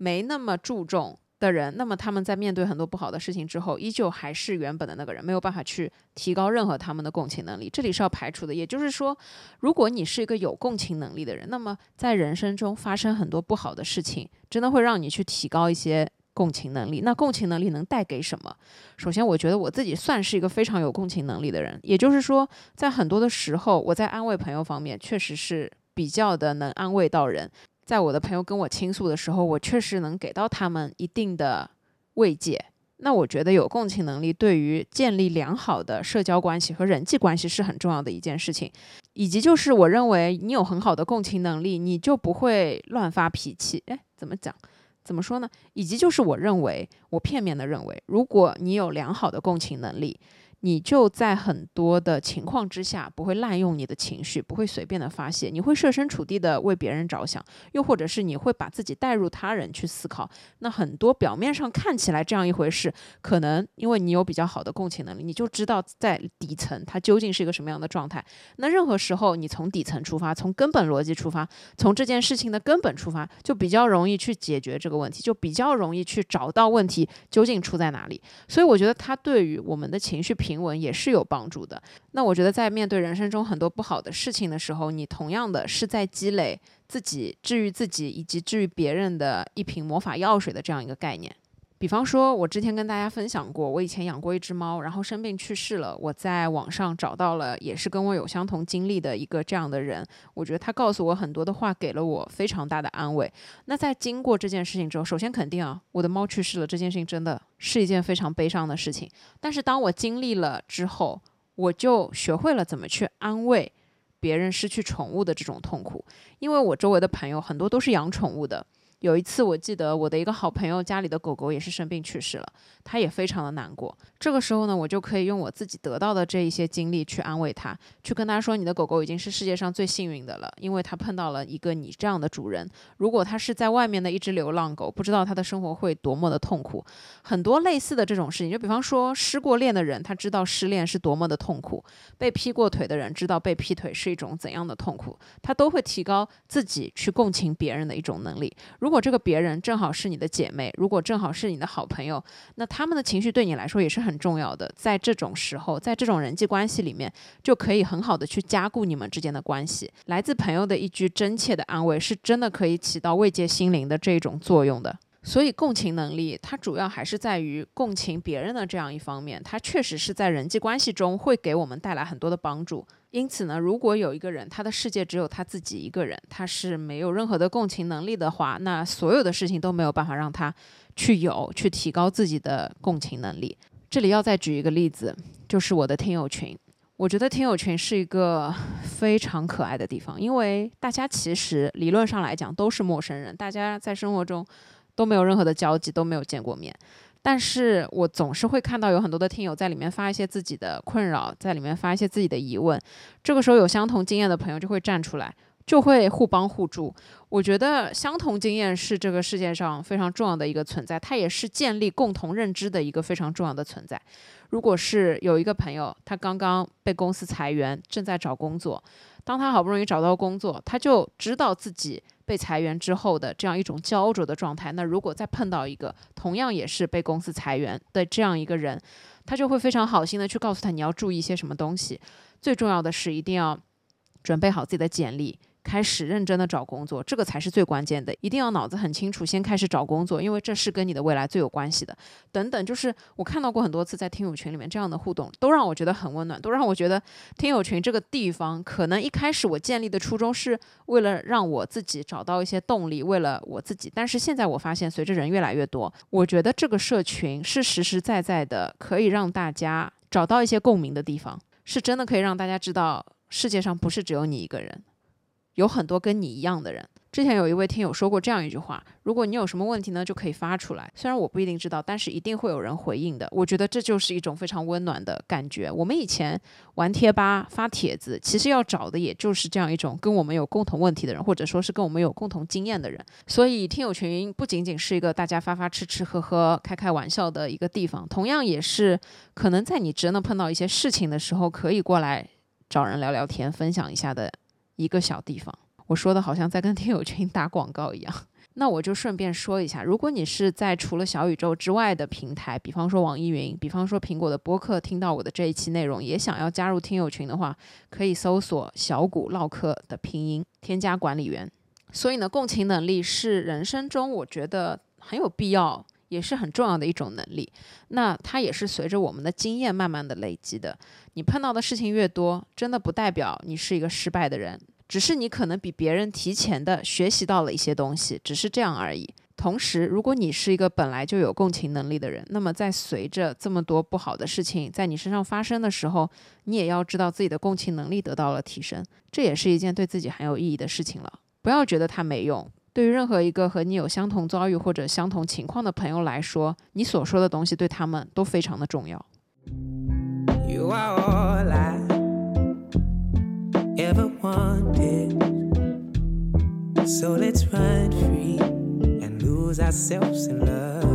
A: 没那么注重的人，那么他们在面对很多不好的事情之后，依旧还是原本的那个人，没有办法去提高任何他们的共情能力。这里是要排除的。也就是说，如果你是一个有共情能力的人，那么在人生中发生很多不好的事情，真的会让你去提高一些共情能力。那共情能力能带给什么？首先，我觉得我自己算是一个非常有共情能力的人。也就是说，在很多的时候，我在安慰朋友方面，确实是比较的能安慰到人。在我的朋友跟我倾诉的时候，我确实能给到他们一定的慰藉。那我觉得有共情能力对于建立良好的社交关系和人际关系是很重要的一件事情。以及就是我认为你有很好的共情能力，你就不会乱发脾气。哎，怎么讲？怎么说呢？以及就是我认为，我片面的认为，如果你有良好的共情能力。你就在很多的情况之下不会滥用你的情绪，不会随便的发泄，你会设身处地的为别人着想，又或者是你会把自己带入他人去思考。那很多表面上看起来这样一回事，可能因为你有比较好的共情能力，你就知道在底层它究竟是一个什么样的状态。那任何时候你从底层出发，从根本逻辑出发，从这件事情的根本出发，就比较容易去解决这个问题，就比较容易去找到问题究竟出在哪里。所以我觉得它对于我们的情绪平平稳也是有帮助的。那我觉得，在面对人生中很多不好的事情的时候，你同样的是在积累自己治愈自己以及治愈别人的一瓶魔法药水的这样一个概念。比方说，我之前跟大家分享过，我以前养过一只猫，然后生病去世了。我在网上找到了，也是跟我有相同经历的一个这样的人。我觉得他告诉我很多的话，给了我非常大的安慰。那在经过这件事情之后，首先肯定啊，我的猫去世了，这件事情真的是一件非常悲伤的事情。但是当我经历了之后，我就学会了怎么去安慰别人失去宠物的这种痛苦，因为我周围的朋友很多都是养宠物的。有一次，我记得我的一个好朋友家里的狗狗也是生病去世了，他也非常的难过。这个时候呢，我就可以用我自己得到的这一些经历去安慰他，去跟他说：“你的狗狗已经是世界上最幸运的了，因为它碰到了一个你这样的主人。如果它是在外面的一只流浪狗，不知道它的生活会多么的痛苦。很多类似的这种事情，就比方说失过恋的人，他知道失恋是多么的痛苦；被劈过腿的人知道被劈腿是一种怎样的痛苦，他都会提高自己去共情别人的一种能力。如如果这个别人正好是你的姐妹，如果正好是你的好朋友，那他们的情绪对你来说也是很。很重要的，在这种时候，在这种人际关系里面，就可以很好的去加固你们之间的关系。来自朋友的一句真切的安慰，是真的可以起到慰藉心灵的这种作用的。所以，共情能力它主要还是在于共情别人的这样一方面，它确实是在人际关系中会给我们带来很多的帮助。因此呢，如果有一个人他的世界只有他自己一个人，他是没有任何的共情能力的话，那所有的事情都没有办法让他去有去提高自己的共情能力。这里要再举一个例子，就是我的听友群。我觉得听友群是一个非常可爱的地方，因为大家其实理论上来讲都是陌生人，大家在生活中都没有任何的交集，都没有见过面。但是我总是会看到有很多的听友在里面发一些自己的困扰，在里面发一些自己的疑问。这个时候有相同经验的朋友就会站出来。就会互帮互助。我觉得相同经验是这个世界上非常重要的一个存在，它也是建立共同认知的一个非常重要的存在。如果是有一个朋友，他刚刚被公司裁员，正在找工作，当他好不容易找到工作，他就知道自己被裁员之后的这样一种焦灼的状态。那如果再碰到一个同样也是被公司裁员的这样一个人，他就会非常好心的去告诉他你要注意一些什么东西。最重要的是一定要准备好自己的简历。开始认真的找工作，这个才是最关键的。一定要脑子很清楚，先开始找工作，因为这是跟你的未来最有关系的。等等，就是我看到过很多次在听友群里面这样的互动，都让我觉得很温暖，都让我觉得听友群这个地方，可能一开始我建立的初衷是为了让我自己找到一些动力，为了我自己。但是现在我发现，随着人越来越多，我觉得这个社群是实实在在的，可以让大家找到一些共鸣的地方，是真的可以让大家知道世界上不是只有你一个人。有很多跟你一样的人，之前有一位听友说过这样一句话：如果你有什么问题呢，就可以发出来。虽然我不一定知道，但是一定会有人回应的。我觉得这就是一种非常温暖的感觉。我们以前玩贴吧发帖子，其实要找的也就是这样一种跟我们有共同问题的人，或者说是跟我们有共同经验的人。所以听友群不仅仅是一个大家发发吃吃喝喝、开开玩笑的一个地方，同样也是可能在你真的碰到一些事情的时候，可以过来找人聊聊天、分享一下的一个小地方。我说的好像在跟听友群打广告一样，那我就顺便说一下，如果你是在除了小宇宙之外的平台，比方说网易云，比方说苹果的播客，听到我的这一期内容，也想要加入听友群的话，可以搜索“小谷唠嗑”的拼音，添加管理员。所以呢，共情能力是人生中我觉得很有必要，也是很重要的一种能力。那它也是随着我们的经验慢慢的累积的。你碰到的事情越多，真的不代表你是一个失败的人。只是你可能比别人提前的学习到了一些东西，只是这样而已。同时，如果你是一个本来就有共情能力的人，那么在随着这么多不好的事情在你身上发生的时候，你也要知道自己的共情能力得到了提升，这也是一件对自己很有意义的事情了。不要觉得它没用。对于任何一个和你有相同遭遇或者相同情况的朋友来说，你所说的东西对他们都非常的重要。ever want it. So let's run free and lose ourselves in love.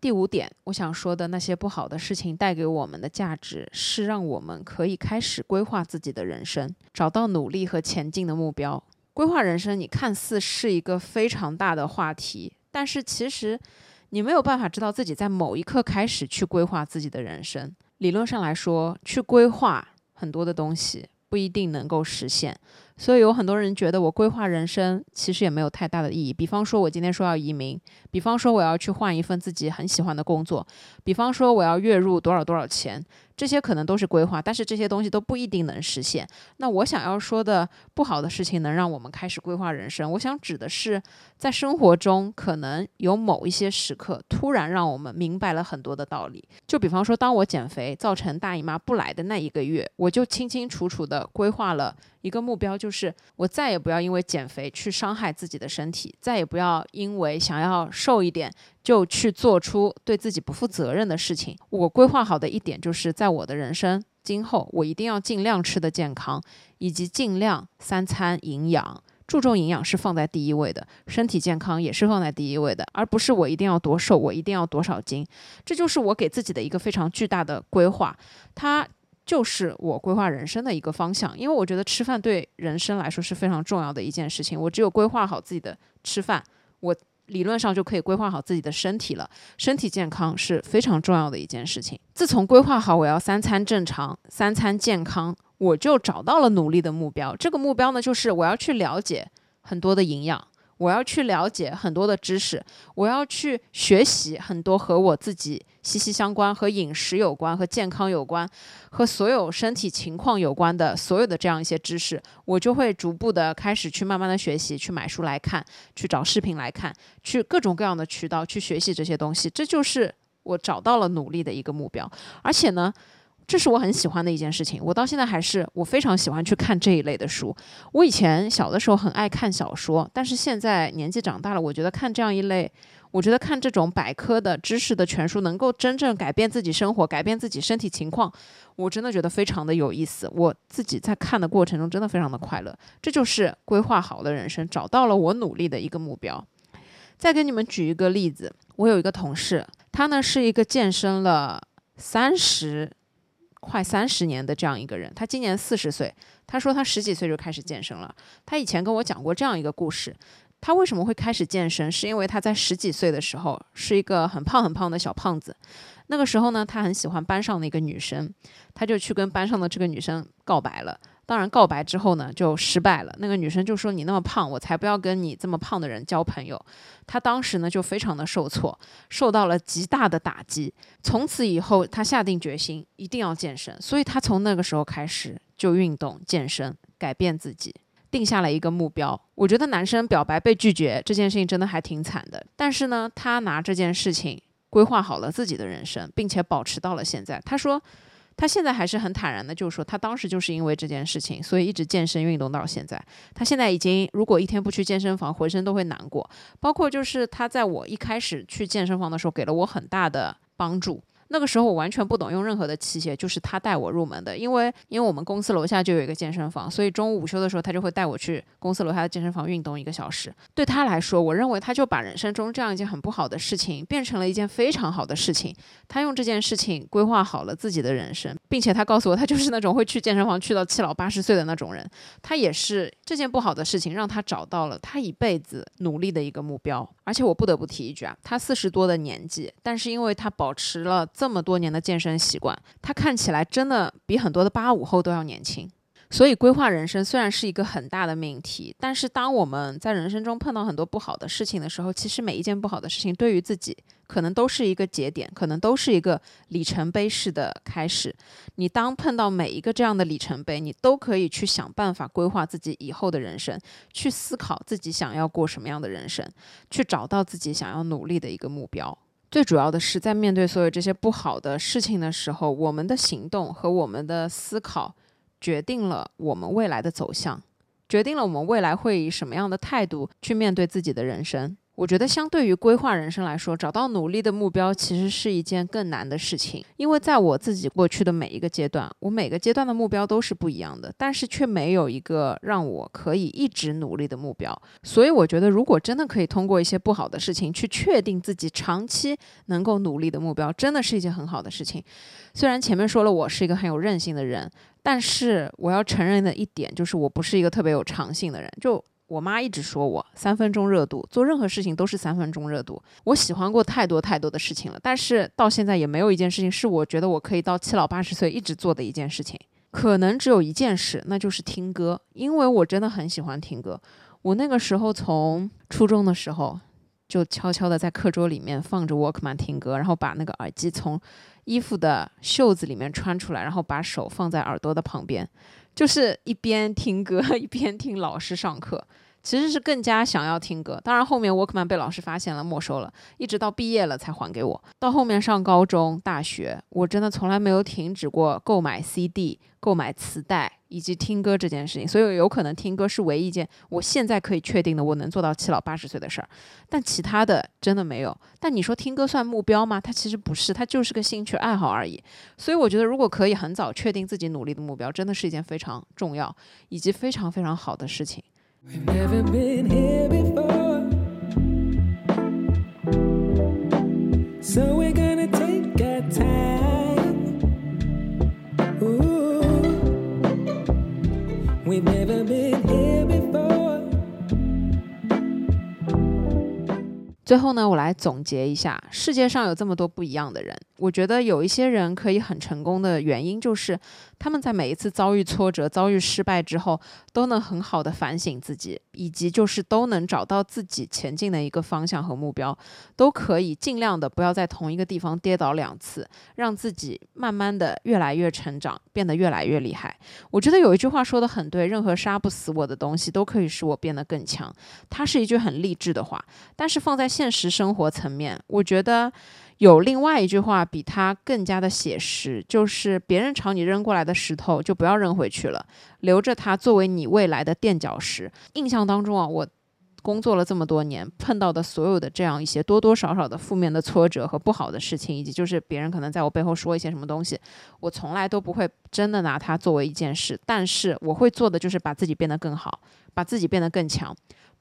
A: 第五点，我想说的那些不好的事情带给我们的价值，是让我们可以开始规划自己的人生，找到努力和前进的目标。规划人生，你看似是一个非常大的话题，但是其实你没有办法知道自己在某一刻开始去规划自己的人生。理论上来说，去规划。很多的东西不一定能够实现。所以有很多人觉得我规划人生其实也没有太大的意义。比方说，我今天说要移民；比方说，我要去换一份自己很喜欢的工作；比方说，我要月入多少多少钱。这些可能都是规划，但是这些东西都不一定能实现。那我想要说的不好的事情，能让我们开始规划人生。我想指的是，在生活中可能有某一些时刻，突然让我们明白了很多的道理。就比方说，当我减肥造成大姨妈不来的那一个月，我就清清楚楚地规划了。一个目标就是，我再也不要因为减肥去伤害自己的身体，再也不要因为想要瘦一点就去做出对自己不负责任的事情。我规划好的一点就是，在我的人生今后，我一定要尽量吃的健康，以及尽量三餐营养，注重营养是放在第一位的，身体健康也是放在第一位的，而不是我一定要多瘦，我一定要多少斤。这就是我给自己的一个非常巨大的规划。它。就是我规划人生的一个方向，因为我觉得吃饭对人生来说是非常重要的一件事情。我只有规划好自己的吃饭，我理论上就可以规划好自己的身体了。身体健康是非常重要的一件事情。自从规划好我要三餐正常、三餐健康，我就找到了努力的目标。这个目标呢，就是我要去了解很多的营养。我要去了解很多的知识，我要去学习很多和我自己息息相关、和饮食有关、和健康有关、和所有身体情况有关的所有的这样一些知识，我就会逐步的开始去慢慢的学习，去买书来看，去找视频来看，去各种各样的渠道去学习这些东西。这就是我找到了努力的一个目标，而且呢。这是我很喜欢的一件事情，我到现在还是我非常喜欢去看这一类的书。我以前小的时候很爱看小说，但是现在年纪长大了，我觉得看这样一类，我觉得看这种百科的知识的全书，能够真正改变自己生活、改变自己身体情况，我真的觉得非常的有意思。我自己在看的过程中真的非常的快乐。这就是规划好的人生，找到了我努力的一个目标。再给你们举一个例子，我有一个同事，他呢是一个健身了三十。快三十年的这样一个人，他今年四十岁。他说他十几岁就开始健身了。他以前跟我讲过这样一个故事：他为什么会开始健身，是因为他在十几岁的时候是一个很胖很胖的小胖子。那个时候呢，他很喜欢班上的一个女生，他就去跟班上的这个女生告白了。当然，告白之后呢，就失败了。那个女生就说：“你那么胖，我才不要跟你这么胖的人交朋友。”他当时呢，就非常的受挫，受到了极大的打击。从此以后，他下定决心一定要健身。所以他从那个时候开始就运动健身，改变自己，定下了一个目标。我觉得男生表白被拒绝这件事情真的还挺惨的。但是呢，他拿这件事情规划好了自己的人生，并且保持到了现在。他说。他现在还是很坦然的，就是说他当时就是因为这件事情，所以一直健身运动到现在。他现在已经如果一天不去健身房，浑身都会难过。包括就是他在我一开始去健身房的时候，给了我很大的帮助。那个时候我完全不懂用任何的器械，就是他带我入门的。因为因为我们公司楼下就有一个健身房，所以中午午休的时候他就会带我去公司楼下的健身房运动一个小时。对他来说，我认为他就把人生中这样一件很不好的事情变成了一件非常好的事情。他用这件事情规划好了自己的人生，并且他告诉我，他就是那种会去健身房去到七老八十岁的那种人。他也是这件不好的事情让他找到了他一辈子努力的一个目标。而且我不得不提一句啊，他四十多的年纪，但是因为他保持了这么多年的健身习惯，他看起来真的比很多的八五后都要年轻。所以规划人生虽然是一个很大的命题，但是当我们在人生中碰到很多不好的事情的时候，其实每一件不好的事情对于自己可能都是一个节点，可能都是一个里程碑式的开始。你当碰到每一个这样的里程碑，你都可以去想办法规划自己以后的人生，去思考自己想要过什么样的人生，去找到自己想要努力的一个目标。最主要的是，在面对所有这些不好的事情的时候，我们的行动和我们的思考。决定了我们未来的走向，决定了我们未来会以什么样的态度去面对自己的人生。我觉得，相对于规划人生来说，找到努力的目标其实是一件更难的事情。因为在我自己过去的每一个阶段，我每个阶段的目标都是不一样的，但是却没有一个让我可以一直努力的目标。所以，我觉得，如果真的可以通过一些不好的事情去确定自己长期能够努力的目标，真的是一件很好的事情。虽然前面说了，我是一个很有韧性的人，但是我要承认的一点就是，我不是一个特别有长性的人。就我妈一直说我三分钟热度，做任何事情都是三分钟热度。我喜欢过太多太多的事情了，但是到现在也没有一件事情是我觉得我可以到七老八十岁一直做的一件事情。可能只有一件事，那就是听歌，因为我真的很喜欢听歌。我那个时候从初中的时候就悄悄的在课桌里面放着 Walkman 听歌，然后把那个耳机从衣服的袖子里面穿出来，然后把手放在耳朵的旁边，就是一边听歌 [laughs] 一边听老师上课。其实是更加想要听歌，当然后面 Walkman 被老师发现了，没收了，一直到毕业了才还给我。到后面上高中、大学，我真的从来没有停止过购买 CD、购买磁带以及听歌这件事情。所以有可能听歌是唯一一件我现在可以确定的我能做到七老八十岁的事儿，但其他的真的没有。但你说听歌算目标吗？它其实不是，它就是个兴趣爱好而已。所以我觉得，如果可以很早确定自己努力的目标，真的是一件非常重要以及非常非常好的事情。We've never been here before. So we're gonna take our time we've never been here before 最后呢，我来总结一下：世界上有这么多不一样的人，我觉得有一些人可以很成功的原因就是。他们在每一次遭遇挫折、遭遇失败之后，都能很好的反省自己，以及就是都能找到自己前进的一个方向和目标，都可以尽量的不要在同一个地方跌倒两次，让自己慢慢的越来越成长，变得越来越厉害。我觉得有一句话说的很对，任何杀不死我的东西都可以使我变得更强。它是一句很励志的话，但是放在现实生活层面，我觉得。有另外一句话比它更加的写实，就是别人朝你扔过来的石头就不要扔回去了，留着它作为你未来的垫脚石。印象当中啊，我工作了这么多年，碰到的所有的这样一些多多少少的负面的挫折和不好的事情，以及就是别人可能在我背后说一些什么东西，我从来都不会真的拿它作为一件事，但是我会做的就是把自己变得更好，把自己变得更强。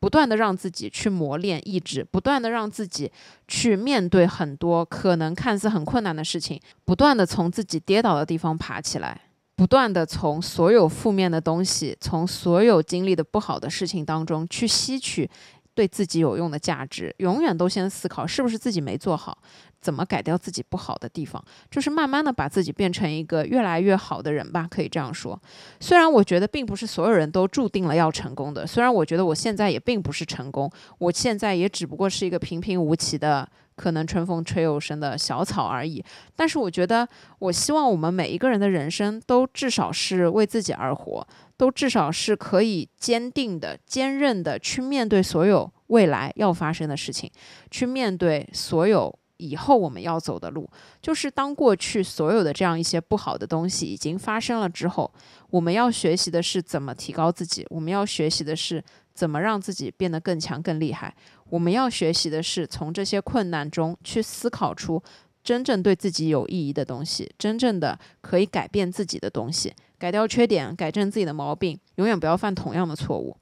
A: 不断的让自己去磨练意志，不断的让自己去面对很多可能看似很困难的事情，不断的从自己跌倒的地方爬起来，不断的从所有负面的东西，从所有经历的不好的事情当中去吸取对自己有用的价值。永远都先思考是不是自己没做好。怎么改掉自己不好的地方，就是慢慢的把自己变成一个越来越好的人吧，可以这样说。虽然我觉得并不是所有人都注定了要成功的，虽然我觉得我现在也并不是成功，我现在也只不过是一个平平无奇的，可能春风吹又生的小草而已。但是我觉得，我希望我们每一个人的人生都至少是为自己而活，都至少是可以坚定的、坚韧的去面对所有未来要发生的事情，去面对所有。以后我们要走的路，就是当过去所有的这样一些不好的东西已经发生了之后，我们要学习的是怎么提高自己，我们要学习的是怎么让自己变得更强、更厉害。我们要学习的是从这些困难中去思考出真正对自己有意义的东西，真正的可以改变自己的东西，改掉缺点，改正自己的毛病，永远不要犯同样的错误。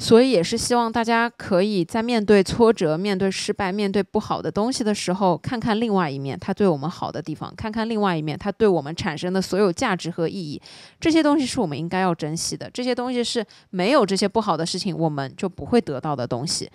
A: 所以也是希望大家可以在面对挫折、面对失败、面对不好的东西的时候，看看另外一面，它对我们好的地方；看看另外一面，它对我们产生的所有价值和意义。这些东西是我们应该要珍惜的。这些东西是没有这些不好的事情，我们就不会得到的东西。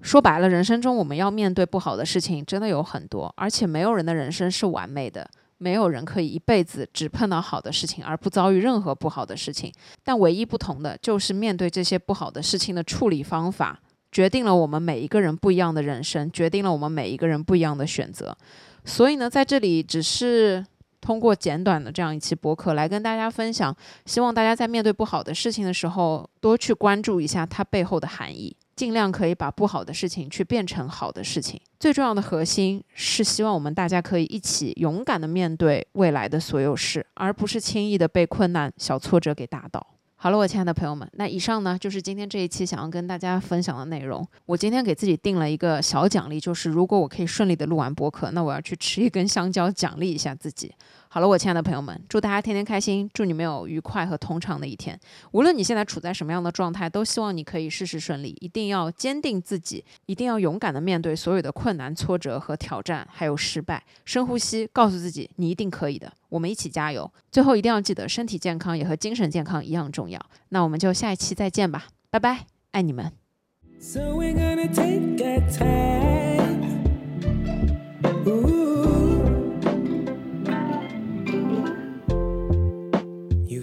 A: 说白了，人生中我们要面对不好的事情，真的有很多，而且没有人的人生是完美的。没有人可以一辈子只碰到好的事情，而不遭遇任何不好的事情。但唯一不同的就是面对这些不好的事情的处理方法，决定了我们每一个人不一样的人生，决定了我们每一个人不一样的选择。所以呢，在这里只是通过简短的这样一期博客来跟大家分享，希望大家在面对不好的事情的时候，多去关注一下它背后的含义。尽量可以把不好的事情去变成好的事情。最重要的核心是希望我们大家可以一起勇敢的面对未来的所有事，而不是轻易的被困难、小挫折给打倒。好了，我亲爱的朋友们，那以上呢就是今天这一期想要跟大家分享的内容。我今天给自己定了一个小奖励，就是如果我可以顺利的录完播客，那我要去吃一根香蕉奖励一下自己。好了，我亲爱的朋友们，祝大家天天开心，祝你们有愉快和通畅的一天。无论你现在处在什么样的状态，都希望你可以事事顺利。一定要坚定自己，一定要勇敢的面对所有的困难、挫折和挑战，还有失败。深呼吸，告诉自己，你一定可以的。我们一起加油。最后一定要记得，身体健康也和精神健康一样重要。那我们就下一期再见吧，拜拜，爱你们。You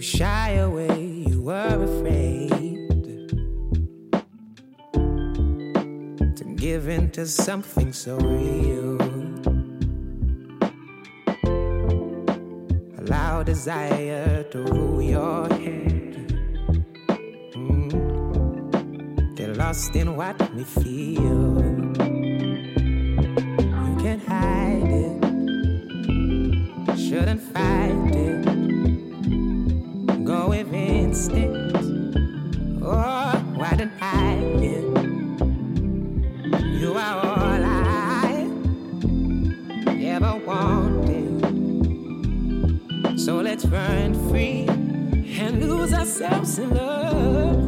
A: shy away, you were afraid to give in to something so real. Allow desire to rule your head. Mm. Get lost in what we feel. You can't hide it, shouldn't fight it with instinct. Oh, why didn't I? You are all I ever wanted. So let's run free and lose ourselves in love.